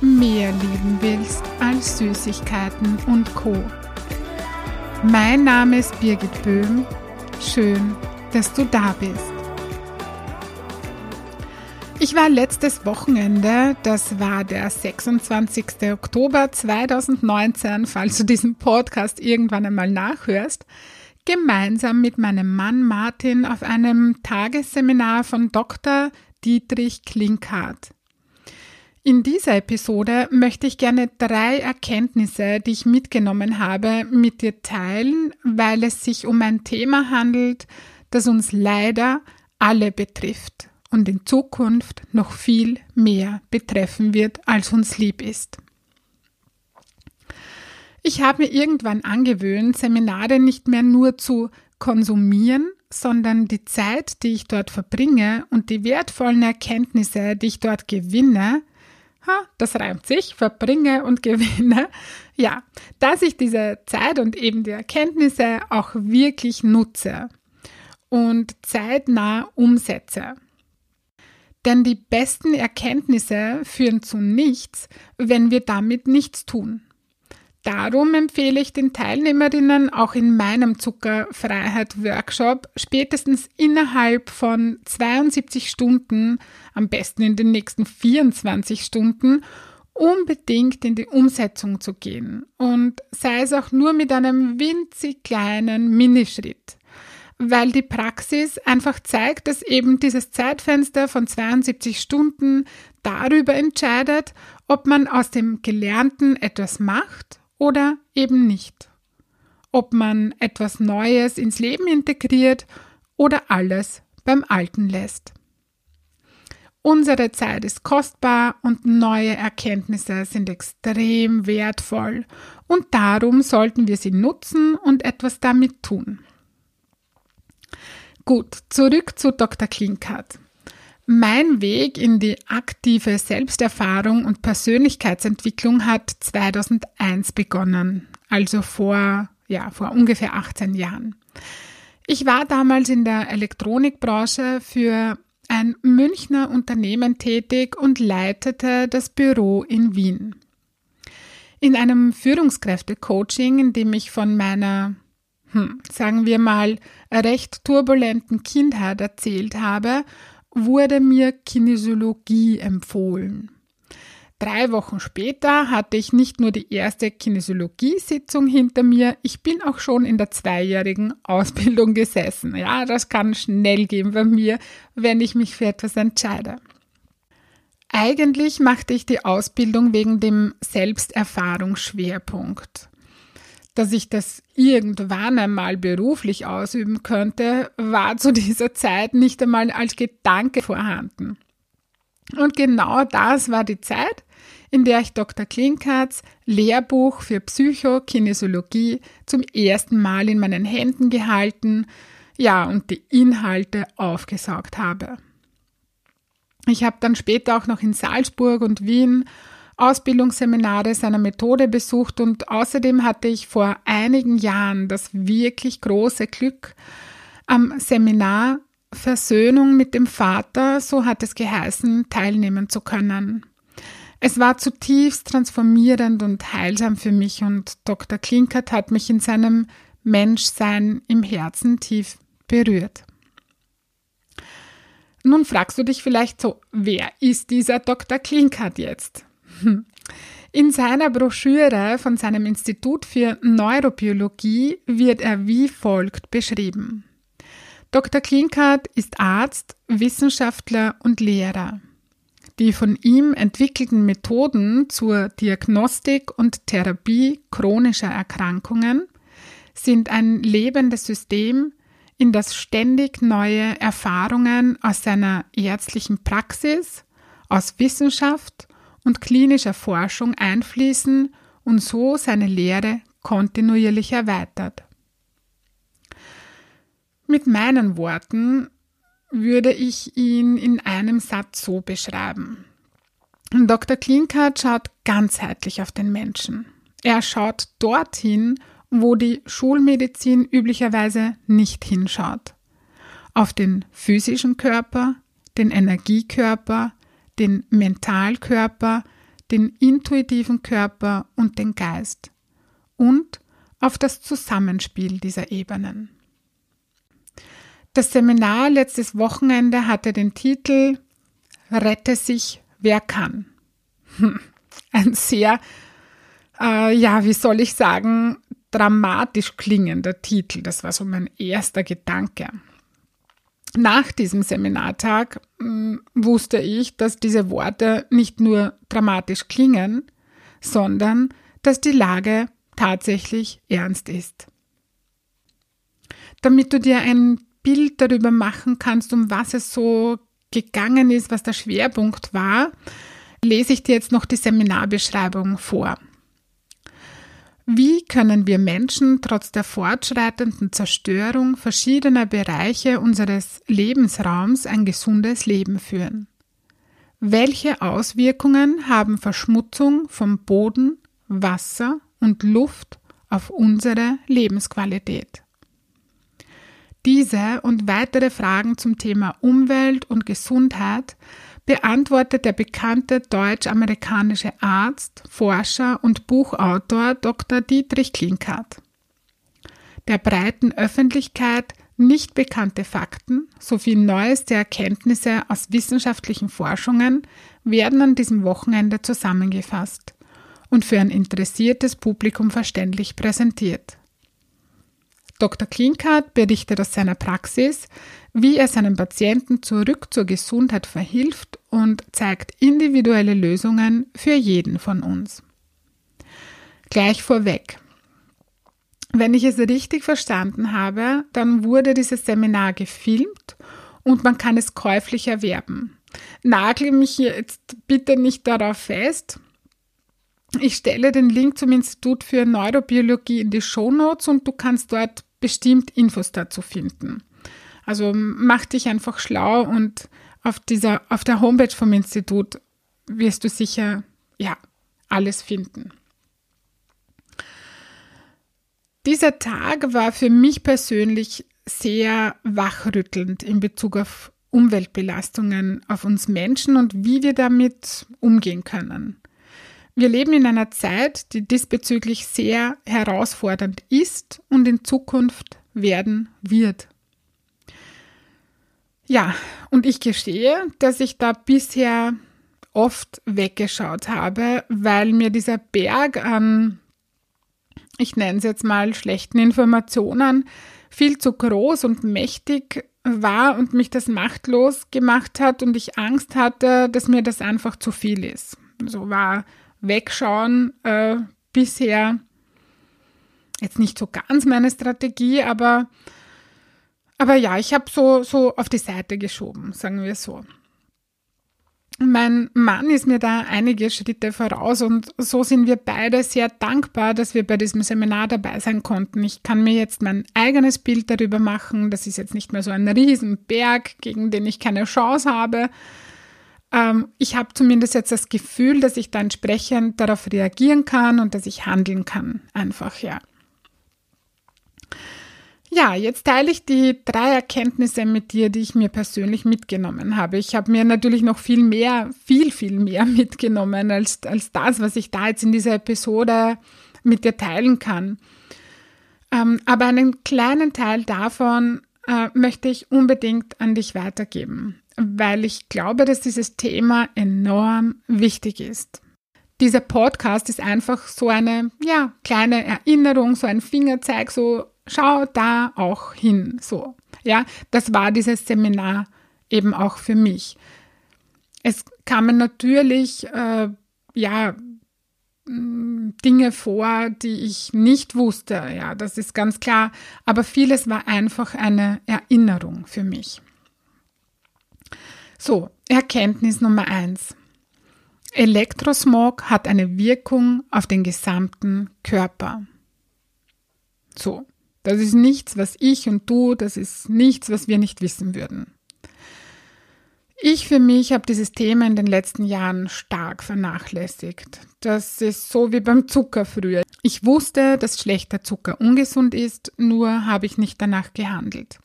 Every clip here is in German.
mehr lieben willst als Süßigkeiten und Co. Mein Name ist Birgit Böhm. Schön, dass du da bist. Ich war letztes Wochenende, das war der 26. Oktober 2019, falls du diesen Podcast irgendwann einmal nachhörst, gemeinsam mit meinem Mann Martin auf einem Tagesseminar von Dr. Dietrich Klinkhardt. In dieser Episode möchte ich gerne drei Erkenntnisse, die ich mitgenommen habe, mit dir teilen, weil es sich um ein Thema handelt, das uns leider alle betrifft und in Zukunft noch viel mehr betreffen wird, als uns lieb ist. Ich habe mir irgendwann angewöhnt, Seminare nicht mehr nur zu konsumieren, sondern die Zeit, die ich dort verbringe und die wertvollen Erkenntnisse, die ich dort gewinne, ha, das reimt sich, verbringe und gewinne, ja, dass ich diese Zeit und eben die Erkenntnisse auch wirklich nutze und zeitnah umsetze. Denn die besten Erkenntnisse führen zu nichts, wenn wir damit nichts tun. Darum empfehle ich den Teilnehmerinnen auch in meinem Zuckerfreiheit-Workshop spätestens innerhalb von 72 Stunden, am besten in den nächsten 24 Stunden, unbedingt in die Umsetzung zu gehen. Und sei es auch nur mit einem winzig kleinen Minischritt weil die Praxis einfach zeigt, dass eben dieses Zeitfenster von 72 Stunden darüber entscheidet, ob man aus dem Gelernten etwas macht oder eben nicht. Ob man etwas Neues ins Leben integriert oder alles beim Alten lässt. Unsere Zeit ist kostbar und neue Erkenntnisse sind extrem wertvoll und darum sollten wir sie nutzen und etwas damit tun. Gut, zurück zu Dr. Klinkert. Mein Weg in die aktive Selbsterfahrung und Persönlichkeitsentwicklung hat 2001 begonnen, also vor, ja, vor ungefähr 18 Jahren. Ich war damals in der Elektronikbranche für ein Münchner Unternehmen tätig und leitete das Büro in Wien. In einem Führungskräfte-Coaching, in dem ich von meiner hm, sagen wir mal, recht turbulenten Kindheit erzählt habe, wurde mir Kinesiologie empfohlen. Drei Wochen später hatte ich nicht nur die erste Kinesiologie-Sitzung hinter mir, ich bin auch schon in der zweijährigen Ausbildung gesessen. Ja, das kann schnell gehen bei mir, wenn ich mich für etwas entscheide. Eigentlich machte ich die Ausbildung wegen dem Selbsterfahrungsschwerpunkt dass ich das irgendwann einmal beruflich ausüben könnte, war zu dieser Zeit nicht einmal als Gedanke vorhanden. Und genau das war die Zeit, in der ich Dr. Klinkarts Lehrbuch für Psychokinesiologie zum ersten Mal in meinen Händen gehalten, ja, und die Inhalte aufgesaugt habe. Ich habe dann später auch noch in Salzburg und Wien Ausbildungsseminare seiner Methode besucht und außerdem hatte ich vor einigen Jahren das wirklich große Glück, am Seminar Versöhnung mit dem Vater, so hat es geheißen, teilnehmen zu können. Es war zutiefst transformierend und heilsam für mich und Dr. Klinkert hat mich in seinem Menschsein im Herzen tief berührt. Nun fragst du dich vielleicht so, wer ist dieser Dr. Klinkert jetzt? In seiner Broschüre von seinem Institut für Neurobiologie wird er wie folgt beschrieben. Dr. Klinkert ist Arzt, Wissenschaftler und Lehrer. Die von ihm entwickelten Methoden zur Diagnostik und Therapie chronischer Erkrankungen sind ein lebendes System, in das ständig neue Erfahrungen aus seiner ärztlichen Praxis, aus Wissenschaft und klinischer Forschung einfließen und so seine Lehre kontinuierlich erweitert. Mit meinen Worten würde ich ihn in einem Satz so beschreiben. Dr. Klinkert schaut ganzheitlich auf den Menschen. Er schaut dorthin, wo die Schulmedizin üblicherweise nicht hinschaut. Auf den physischen Körper, den Energiekörper, den Mentalkörper, den intuitiven Körper und den Geist und auf das Zusammenspiel dieser Ebenen. Das Seminar letztes Wochenende hatte den Titel Rette sich, wer kann. Ein sehr, äh, ja, wie soll ich sagen, dramatisch klingender Titel. Das war so mein erster Gedanke. Nach diesem Seminartag mh, hm, wusste ich, dass diese Worte nicht nur dramatisch klingen, sondern dass die Lage tatsächlich ernst ist. Damit du dir ein Bild darüber machen kannst, um was es so gegangen ist, was der Schwerpunkt war, lese ich dir jetzt noch die Seminarbeschreibung vor. Wie können wir Menschen trotz der fortschreitenden Zerstörung verschiedener Bereiche unseres Lebensraums ein gesundes Leben führen? Welche Auswirkungen haben Verschmutzung von Boden, Wasser und Luft auf unsere Lebensqualität? Diese und weitere Fragen zum Thema Umwelt und Gesundheit beantwortet der bekannte deutsch-amerikanische Arzt, Forscher und Buchautor Dr. Dietrich Klinkert. Der breiten Öffentlichkeit nicht bekannte Fakten sowie neueste Erkenntnisse aus wissenschaftlichen Forschungen werden an diesem Wochenende zusammengefasst und für ein interessiertes Publikum verständlich präsentiert. Dr. Klinkert berichtet aus seiner Praxis, wie er seinen Patienten zurück zur Gesundheit verhilft und zeigt individuelle Lösungen für jeden von uns. Gleich vorweg. Wenn ich es richtig verstanden habe, dann wurde dieses Seminar gefilmt und man kann es käuflich erwerben. Nagel mich jetzt bitte nicht darauf fest. Ich stelle den Link zum Institut für Neurobiologie in die Show Notes und du kannst dort bestimmt Infos dazu finden. Also mach dich einfach schlau und auf dieser, auf der Homepage vom Institut wirst du sicher, ja, alles finden. Dieser Tag war für mich persönlich sehr wachrüttelnd in Bezug auf Umweltbelastungen auf uns Menschen und wie wir damit umgehen können. Wir leben in einer Zeit, die diesbezüglich sehr herausfordernd ist und in Zukunft werden wird. Ja, und ich gestehe, dass ich da bisher oft weggeschaut habe, weil mir dieser Berg an, ich nenne es jetzt mal, schlechten Informationen viel zu groß und mächtig war und mich das machtlos gemacht hat und ich Angst hatte, dass mir das einfach zu viel ist. So war Wegschauen äh, bisher jetzt nicht so ganz meine Strategie, aber, aber ja, ich habe so, so auf die Seite geschoben, sagen wir so. Mein Mann ist mir da einige Schritte voraus und so sind wir beide sehr dankbar, dass wir bei diesem Seminar dabei sein konnten. Ich kann mir jetzt mein eigenes Bild darüber machen. Das ist jetzt nicht mehr so ein Riesenberg, gegen den ich keine Chance habe, ähm, ich habe zumindest jetzt das Gefühl, dass ich da entsprechend darauf reagieren kann und dass ich handeln kann. Einfach, ja. Ja, jetzt teile ich die drei Erkenntnisse mit dir, die ich mir persönlich mitgenommen habe. Ich habe mir natürlich noch viel mehr, viel, viel mehr mitgenommen als, als das, was ich da jetzt in dieser Episode mit dir teilen kann. Ähm, aber einen kleinen Teil davon äh, möchte ich unbedingt an dich weitergeben weil ich glaube, dass dieses Thema enorm wichtig ist. Dieser Podcast ist einfach so eine, ja, kleine Erinnerung, so ein Fingerzeig, so schau da auch hin, so. Ja, das war dieses Seminar eben auch für mich. Es kamen natürlich, äh, ja, mm, Dinge vor, die ich nicht wusste, ja, das ist ganz klar, aber vieles war einfach eine Erinnerung für mich. So, Erkenntnis Nummer eins. Elektrosmog hat eine Wirkung auf den gesamten Körper. So, das ist nichts, was ich und du, das ist nichts, was wir nicht wissen würden. Ich für mich habe dieses Thema in den letzten Jahren stark vernachlässigt. Das ist so wie beim Zucker früher. Ich wusste, dass schlechter Zucker ungesund ist, nur habe ich nicht danach gehandelt.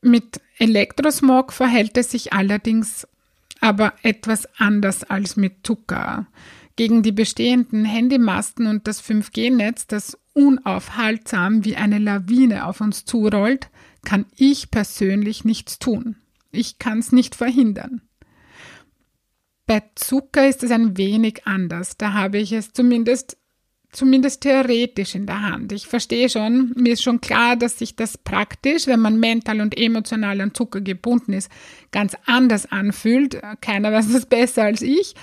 Mit Elektrosmog verhält es sich allerdings aber etwas anders als mit Zucker. Gegen die bestehenden Handymasten und das 5G-Netz, das unaufhaltsam wie eine Lawine auf uns zurollt, kann ich persönlich nichts tun. Ich kann es nicht verhindern. Bei Zucker ist es ein wenig anders. Da habe ich es zumindest, zumindest theoretisch in der Hand. Ich verstehe schon, mir ist schon klar, dass sich das praktisch, wenn man mental und emotional an Zucker gebunden ist, ganz anders anfühlt. Keiner weiß das besser als ich.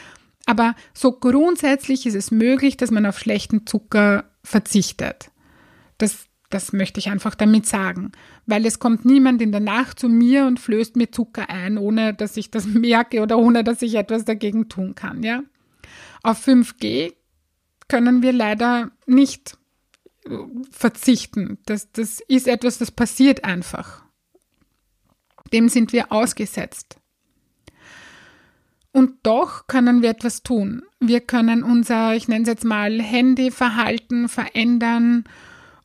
Aber so grundsätzlich ist es möglich, dass man auf schlechten Zucker verzichtet. Das das möchte ich einfach damit sagen, weil es kommt niemand in der Nacht zu mir und flößt mir Zucker ein, ohne dass ich das merke oder ohne dass ich etwas dagegen tun kann, ja. Auf 5G können wir leider nicht äh, verzichten. Das, das ist etwas, das passiert einfach. Dem sind wir ausgesetzt. Und doch können wir etwas tun. Wir können unser, ich nenne es jetzt mal, Handyverhalten verändern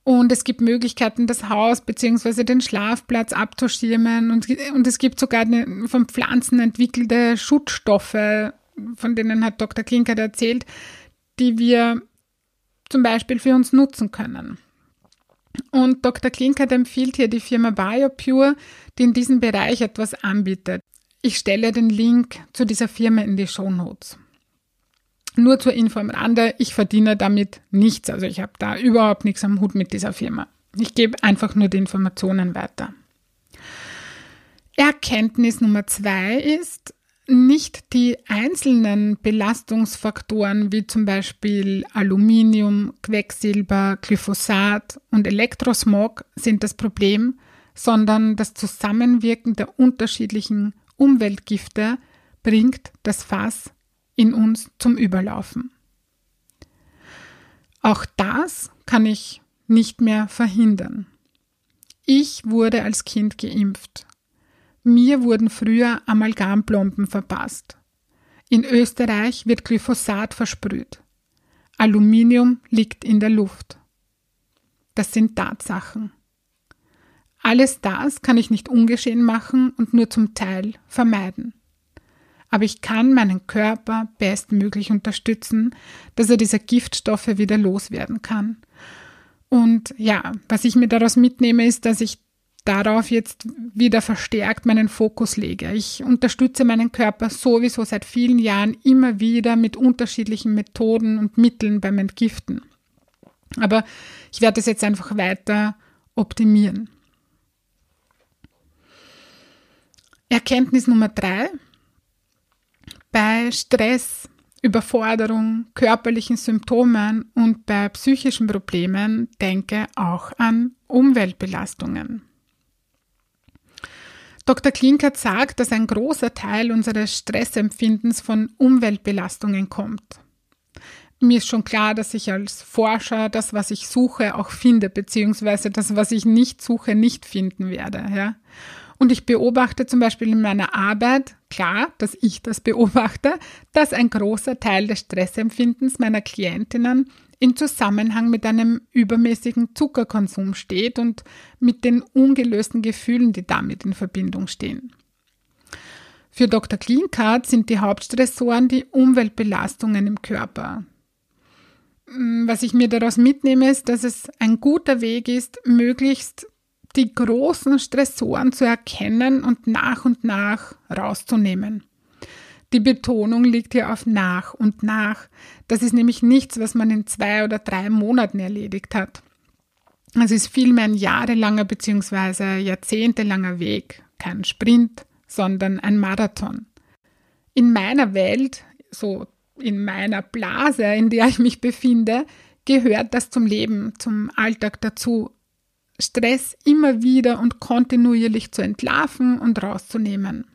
und es gibt Möglichkeiten, das Haus bzw. den Schlafplatz abzuschirmen. Und, und es gibt sogar von Pflanzen entwickelte Schutzstoffe, von denen hat Dr. Klinkert erzählt, die wir zum Beispiel für uns nutzen können. Und Dr. Klinkert empfiehlt hier die Firma BioPure, die in diesem Bereich etwas anbietet. Ich stelle den Link zu dieser Firma in die Show Notes. Nur zur Info am Rande, ich verdiene damit nichts. Also ich habe da überhaupt nichts am Hut mit dieser Firma. Ich gebe einfach nur die Informationen weiter. Erkenntnis Nummer zwei ist, nicht die einzelnen Belastungsfaktoren wie zum Beispiel Aluminium, Quecksilber, Glyphosat und Elektrosmog sind das Problem, sondern das Zusammenwirken der unterschiedlichen Umweltgifte bringt das Fass in uns zum Überlaufen. Auch das kann ich nicht mehr verhindern. Ich wurde als Kind geimpft. Mir wurden früher Amalgamplomben verpasst. In Österreich wird Glyphosat versprüht. Aluminium liegt in der Luft. Das sind Tatsachen. Alles das kann ich nicht ungeschehen machen und nur zum Teil vermeiden aber ich kann meinen Körper bestmöglich unterstützen, dass er diese Giftstoffe wieder loswerden kann. Und ja, was ich mir daraus mitnehme, ist, dass ich darauf jetzt wieder verstärkt meinen Fokus lege. Ich unterstütze meinen Körper sowieso seit vielen Jahren immer wieder mit unterschiedlichen Methoden und Mitteln beim Entgiften. Aber ich werde es jetzt einfach weiter optimieren. Erkenntnis Nummer drei. Bei Stress, Überforderung, körperlichen Symptomen und bei psychischen Problemen denke auch an Umweltbelastungen. Dr. Klinkert sagt, dass ein großer Teil unseres Stressempfindens von Umweltbelastungen kommt. Mir ist schon klar, dass ich als Forscher das, was ich suche, auch finde, beziehungsweise das, was ich nicht suche, nicht finden werde. Ja? Und ich beobachte zum Beispiel in meiner Arbeit, klar, dass ich das beobachte, dass ein großer Teil des Stressempfindens meiner Klientinnen in Zusammenhang mit einem übermäßigen Zuckerkonsum steht und mit den ungelösten Gefühlen, die damit in Verbindung stehen. Für Dr. Cleancard sind die Hauptstressoren die Umweltbelastungen im Körper. Was ich mir daraus mitnehme, ist, dass es ein guter Weg ist, möglichst die großen Stressoren zu erkennen und nach und nach rauszunehmen. Die Betonung liegt hier auf nach und nach. Das ist nämlich nichts, was man in zwei oder drei Monaten erledigt hat. Es ist vielmehr ein jahrelanger bzw. jahrzehntelanger Weg, kein Sprint, sondern ein Marathon. In meiner Welt, so in meiner Blase, in der ich mich befinde, gehört das zum Leben, zum Alltag dazu. Stress immer wieder und kontinuierlich zu entlarven und rauszunehmen.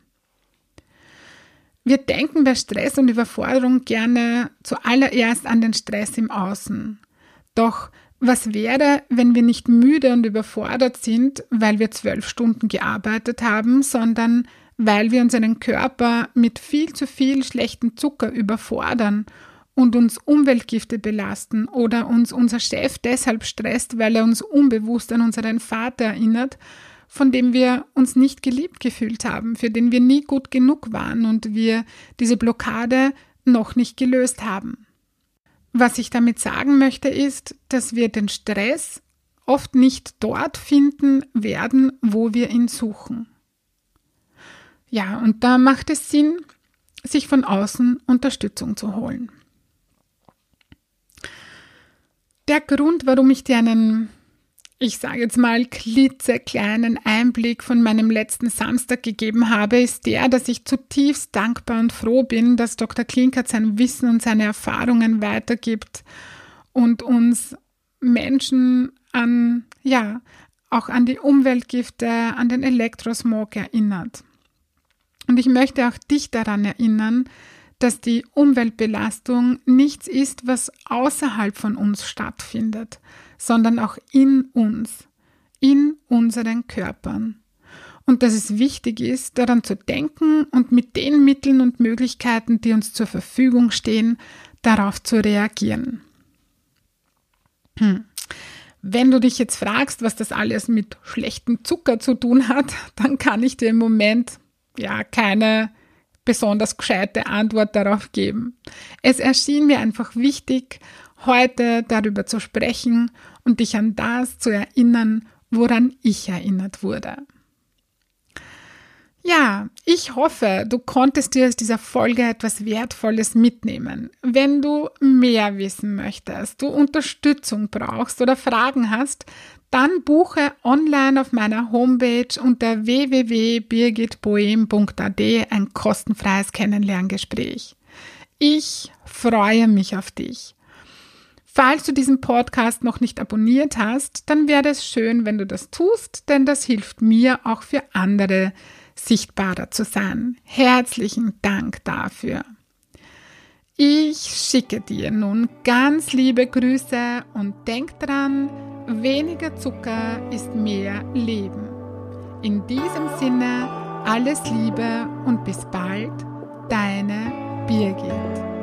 Wir denken bei Stress und Überforderung gerne zuallererst an den Stress im Außen. Doch was wäre, wenn wir nicht müde und überfordert sind, weil wir zwölf Stunden gearbeitet haben, sondern weil wir unseren Körper mit viel zu viel schlechten Zucker überfordern und uns Umweltgifte belasten oder uns unser Chef deshalb stresst, weil er uns unbewusst an unseren Vater erinnert, von dem wir uns nicht geliebt gefühlt haben, für den wir nie gut genug waren und wir diese Blockade noch nicht gelöst haben. Was ich damit sagen möchte, ist, dass wir den Stress oft nicht dort finden werden, wo wir ihn suchen. Ja, und da macht es Sinn, sich von außen Unterstützung zu holen. Der Grund, warum ich dir einen, ich sage jetzt mal, klitzekleinen Einblick von meinem letzten Samstag gegeben habe, ist der, dass ich zutiefst dankbar und froh bin, dass Dr. Klinkert sein Wissen und seine Erfahrungen weitergibt und uns Menschen an, ja, auch an die Umweltgifte, an den Elektrosmog erinnert. Und ich möchte auch dich daran erinnern, dass die Umweltbelastung nichts ist, was außerhalb von uns stattfindet, sondern auch in uns, in unseren Körpern. Und dass es wichtig ist, daran zu denken und mit den Mitteln und Möglichkeiten, die uns zur Verfügung stehen, darauf zu reagieren. Hm. Wenn du dich jetzt fragst, was das alles mit schlechtem Zucker zu tun hat, dann kann ich dir im Moment ja keine besonders gescheite Antwort darauf geben. Es erschien mir einfach wichtig, heute darüber zu sprechen und dich an das zu erinnern, woran ich erinnert wurde. Ja, ich hoffe, du konntest dir aus dieser Folge etwas Wertvolles mitnehmen. Wenn du mehr wissen möchtest, du Unterstützung brauchst oder Fragen hast, dann buche online auf meiner Homepage unter www.birgitboehm.at ein kostenfreies Kennenlerngespräch. Ich freue mich auf dich. Falls du diesen Podcast noch nicht abonniert hast, dann wäre es schön, wenn du das tust, denn das hilft mir auch für andere sichtbarer zu sein. Herzlichen Dank dafür. Ich schicke dir nun ganz liebe Grüße und denk dran, weniger Zucker ist mehr Leben. In diesem Sinne alles Liebe und bis bald, deine Birgit.